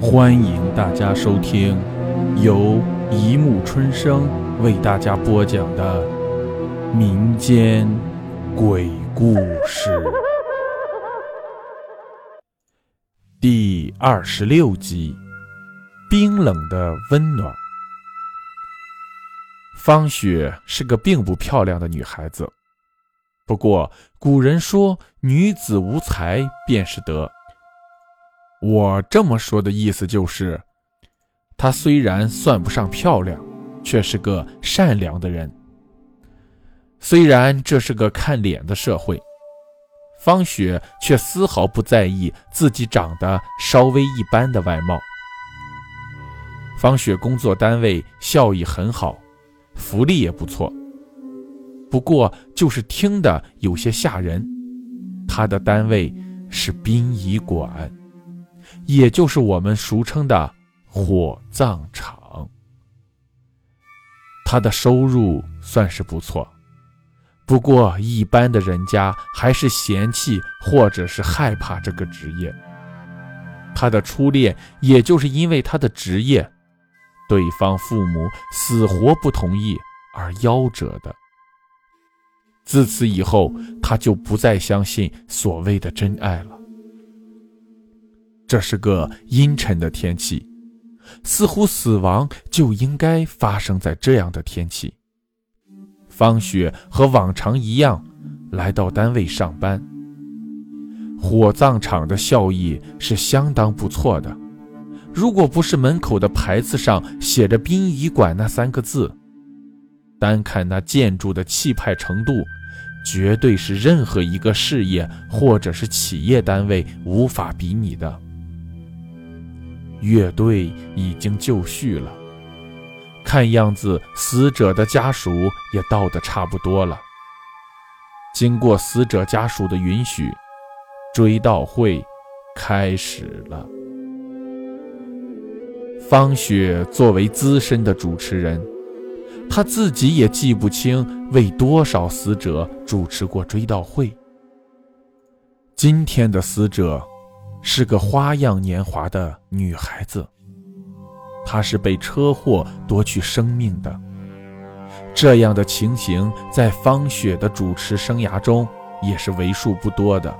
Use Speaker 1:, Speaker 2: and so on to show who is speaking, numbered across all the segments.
Speaker 1: 欢迎大家收听由一木春生为大家播讲的民间鬼故事第二十六集：冰冷的温暖。方雪是个并不漂亮的女孩子，不过古人说“女子无才便是德”。我这么说的意思就是，她虽然算不上漂亮，却是个善良的人。虽然这是个看脸的社会，方雪却丝毫不在意自己长得稍微一般的外貌。方雪工作单位效益很好，福利也不错，不过就是听的有些吓人。她的单位是殡仪馆。也就是我们俗称的火葬场，他的收入算是不错，不过一般的人家还是嫌弃或者是害怕这个职业。他的初恋也就是因为他的职业，对方父母死活不同意而夭折的。自此以后，他就不再相信所谓的真爱了。这是个阴沉的天气，似乎死亡就应该发生在这样的天气。方雪和往常一样来到单位上班。火葬场的效益是相当不错的，如果不是门口的牌子上写着“殡仪馆”那三个字，单看那建筑的气派程度，绝对是任何一个事业或者是企业单位无法比拟的。乐队已经就绪了，看样子死者的家属也到得差不多了。经过死者家属的允许，追悼会开始了。方雪作为资深的主持人，她自己也记不清为多少死者主持过追悼会。今天的死者。是个花样年华的女孩子，她是被车祸夺去生命的。这样的情形在方雪的主持生涯中也是为数不多的，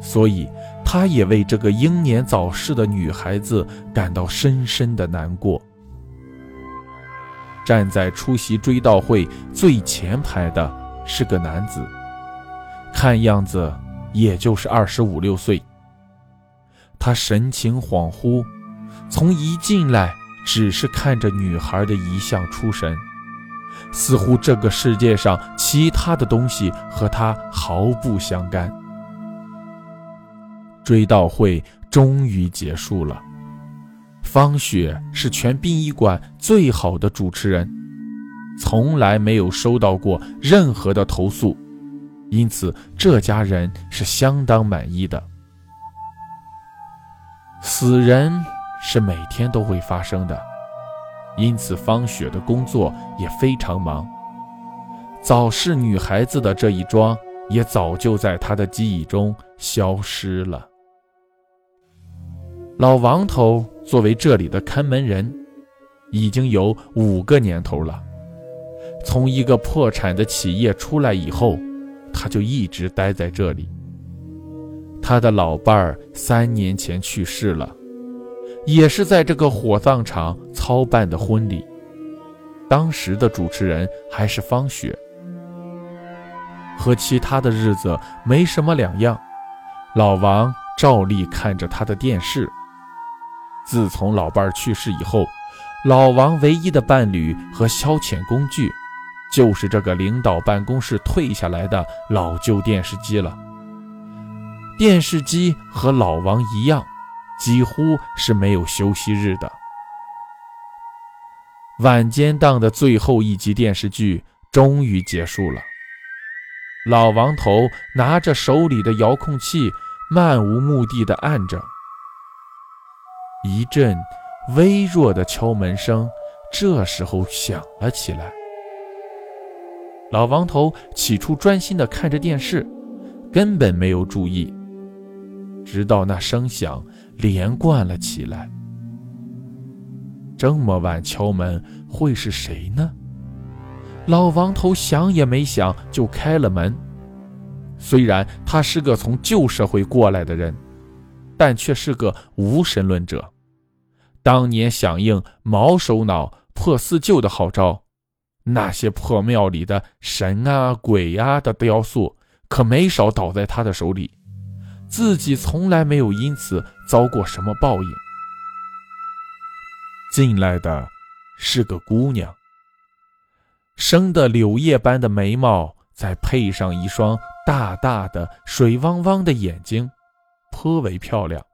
Speaker 1: 所以她也为这个英年早逝的女孩子感到深深的难过。站在出席追悼会最前排的是个男子，看样子也就是二十五六岁。他神情恍惚，从一进来只是看着女孩的遗像出神，似乎这个世界上其他的东西和他毫不相干。追悼会终于结束了，方雪是全殡仪馆最好的主持人，从来没有收到过任何的投诉，因此这家人是相当满意的。死人是每天都会发生的，因此方雪的工作也非常忙。早逝女孩子的这一桩也早就在她的记忆中消失了。老王头作为这里的看门人，已经有五个年头了。从一个破产的企业出来以后，他就一直待在这里。他的老伴儿三年前去世了，也是在这个火葬场操办的婚礼。当时的主持人还是方雪，和其他的日子没什么两样。老王照例看着他的电视。自从老伴儿去世以后，老王唯一的伴侣和消遣工具，就是这个领导办公室退下来的老旧电视机了。电视机和老王一样，几乎是没有休息日的。晚间档的最后一集电视剧终于结束了。老王头拿着手里的遥控器，漫无目的的按着。一阵微弱的敲门声，这时候响了起来。老王头起初专心的看着电视，根本没有注意。直到那声响连贯了起来，这么晚敲门会是谁呢？老王头想也没想就开了门。虽然他是个从旧社会过来的人，但却是个无神论者。当年响应毛首脑破四旧的号召，那些破庙里的神啊鬼啊的雕塑可没少倒在他的手里，自己从来没有因此遭过什么报应。进来的是个姑娘，生的柳叶般的眉毛，再配上一双大大的水汪汪的眼睛，颇为漂亮。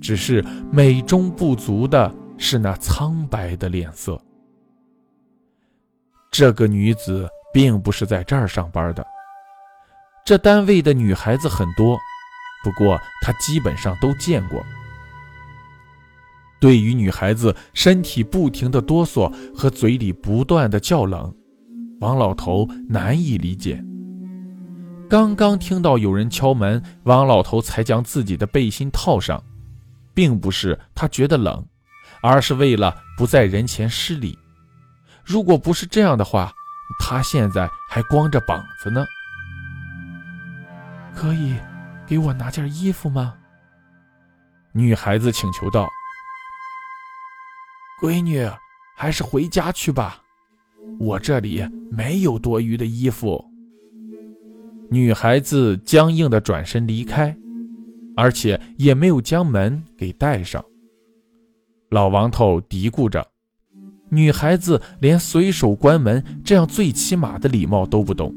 Speaker 1: 只是美中不足的是那苍白的脸色。这个女子并不是在这儿上班的，这单位的女孩子很多，不过她基本上都见过。对于女孩子身体不停的哆嗦和嘴里不断的叫冷，王老头难以理解。刚刚听到有人敲门，王老头才将自己的背心套上。并不是他觉得冷，而是为了不在人前失礼。如果不是这样的话，他现在还光着膀子呢。可以给我拿件衣服吗？女孩子请求道。闺女，还是回家去吧，我这里没有多余的衣服。女孩子僵硬的转身离开。而且也没有将门给带上。老王头嘀咕着：“女孩子连随手关门这样最起码的礼貌都不懂。”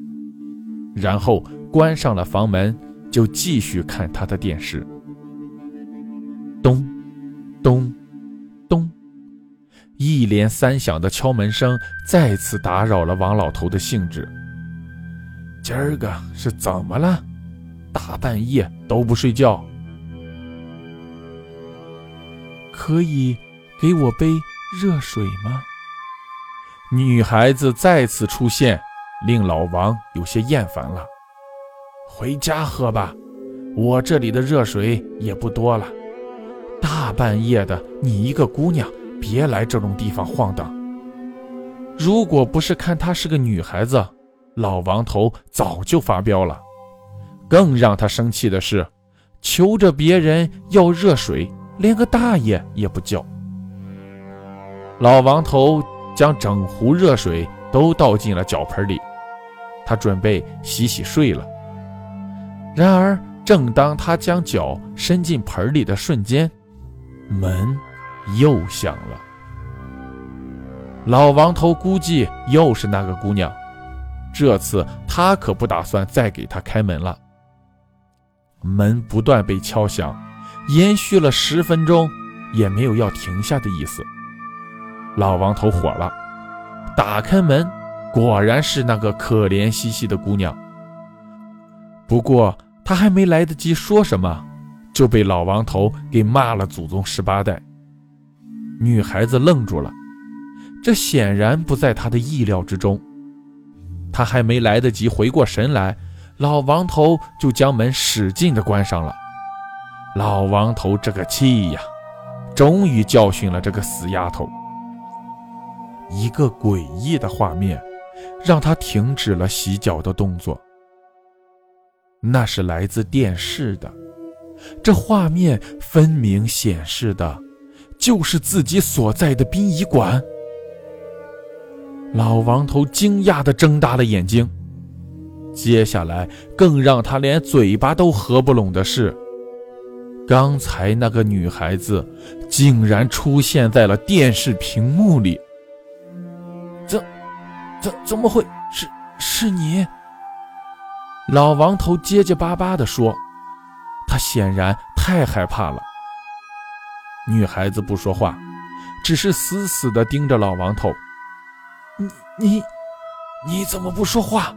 Speaker 1: 然后关上了房门，就继续看他的电视。咚，咚，咚，一连三响的敲门声再次打扰了王老头的兴致。今儿个是怎么了？大半夜都不睡觉？可以给我杯热水吗？女孩子再次出现，令老王有些厌烦了。回家喝吧，我这里的热水也不多了。大半夜的，你一个姑娘，别来这种地方晃荡。如果不是看她是个女孩子，老王头早就发飙了。更让他生气的是，求着别人要热水。连个大爷也不叫。老王头将整壶热水都倒进了脚盆里，他准备洗洗睡了。然而，正当他将脚伸进盆里的瞬间，门又响了。老王头估计又是那个姑娘，这次他可不打算再给她开门了。门不断被敲响。延续了十分钟，也没有要停下的意思。老王头火了，打开门，果然是那个可怜兮兮的姑娘。不过他还没来得及说什么，就被老王头给骂了祖宗十八代。女孩子愣住了，这显然不在她的意料之中。她还没来得及回过神来，老王头就将门使劲地关上了。老王头这个气呀，终于教训了这个死丫头。一个诡异的画面，让他停止了洗脚的动作。那是来自电视的，这画面分明显示的，就是自己所在的殡仪馆。老王头惊讶地睁大了眼睛。接下来，更让他连嘴巴都合不拢的是。刚才那个女孩子竟然出现在了电视屏幕里，怎、怎、怎么会是是你？老王头结结巴巴地说：“他显然太害怕了。”女孩子不说话，只是死死地盯着老王头。“你、你、你怎么不说话？”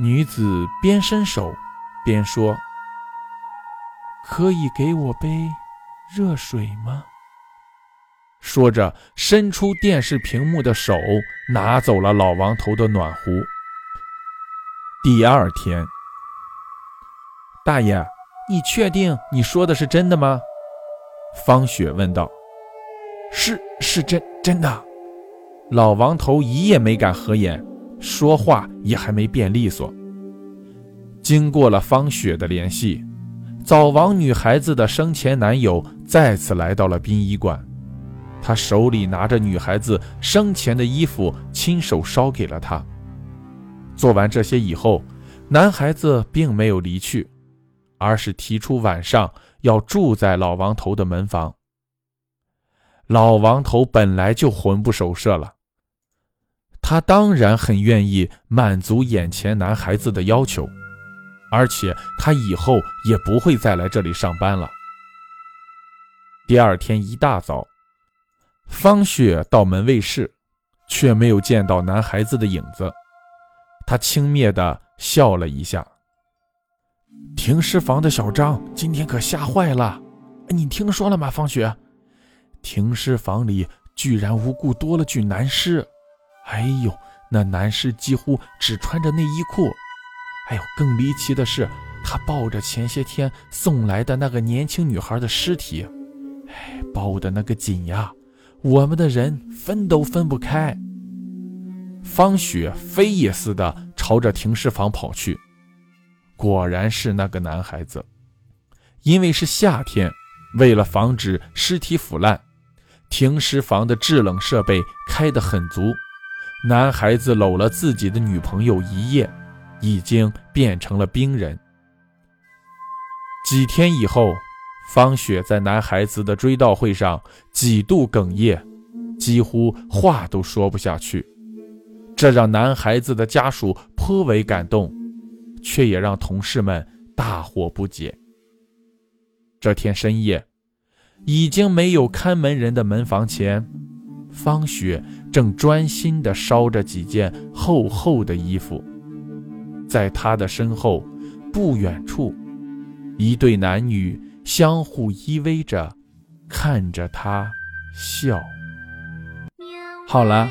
Speaker 1: 女子边伸手边说。可以给我杯热水吗？说着，伸出电视屏幕的手，拿走了老王头的暖壶。第二天，大爷，你确定你说的是真的吗？方雪问道。是是真真的。老王头一夜没敢合眼，说话也还没变利索。经过了方雪的联系，早亡女孩子的生前男友再次来到了殡仪馆，他手里拿着女孩子生前的衣服，亲手烧给了她。做完这些以后，男孩子并没有离去，而是提出晚上要住在老王头的门房。老王头本来就魂不守舍了，他当然很愿意满足眼前男孩子的要求，而且他以后也不会再来这里上班了。第二天一大早，方雪到门卫室，却没有见到男孩子的影子。他轻蔑地笑了一下。停尸房的小张今天可吓坏了，你听说了吗，方雪？停尸房里居然无故多了具男尸，哎呦，那男尸几乎只穿着内衣裤，哎呦，更离奇的是，他抱着前些天送来的那个年轻女孩的尸体，哎，抱的那个紧呀，我们的人分都分不开。方雪飞也似的朝着停尸房跑去，果然是那个男孩子。因为是夏天，为了防止尸体腐烂，停尸房的制冷设备开得很足。男孩子搂了自己的女朋友一夜，已经变成了冰人。几天以后，方雪在男孩子的追悼会上几度哽咽，几乎话都说不下去。这让男孩子的家属颇为感动，却也让同事们大惑不解。这天深夜，已经没有看门人的门房前，方雪正专心地烧着几件厚厚的衣服。在她的身后，不远处，一对男女相互依偎着，看着她笑。好了。